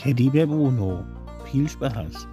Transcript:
Teddybär Bruno. Viel Spaß!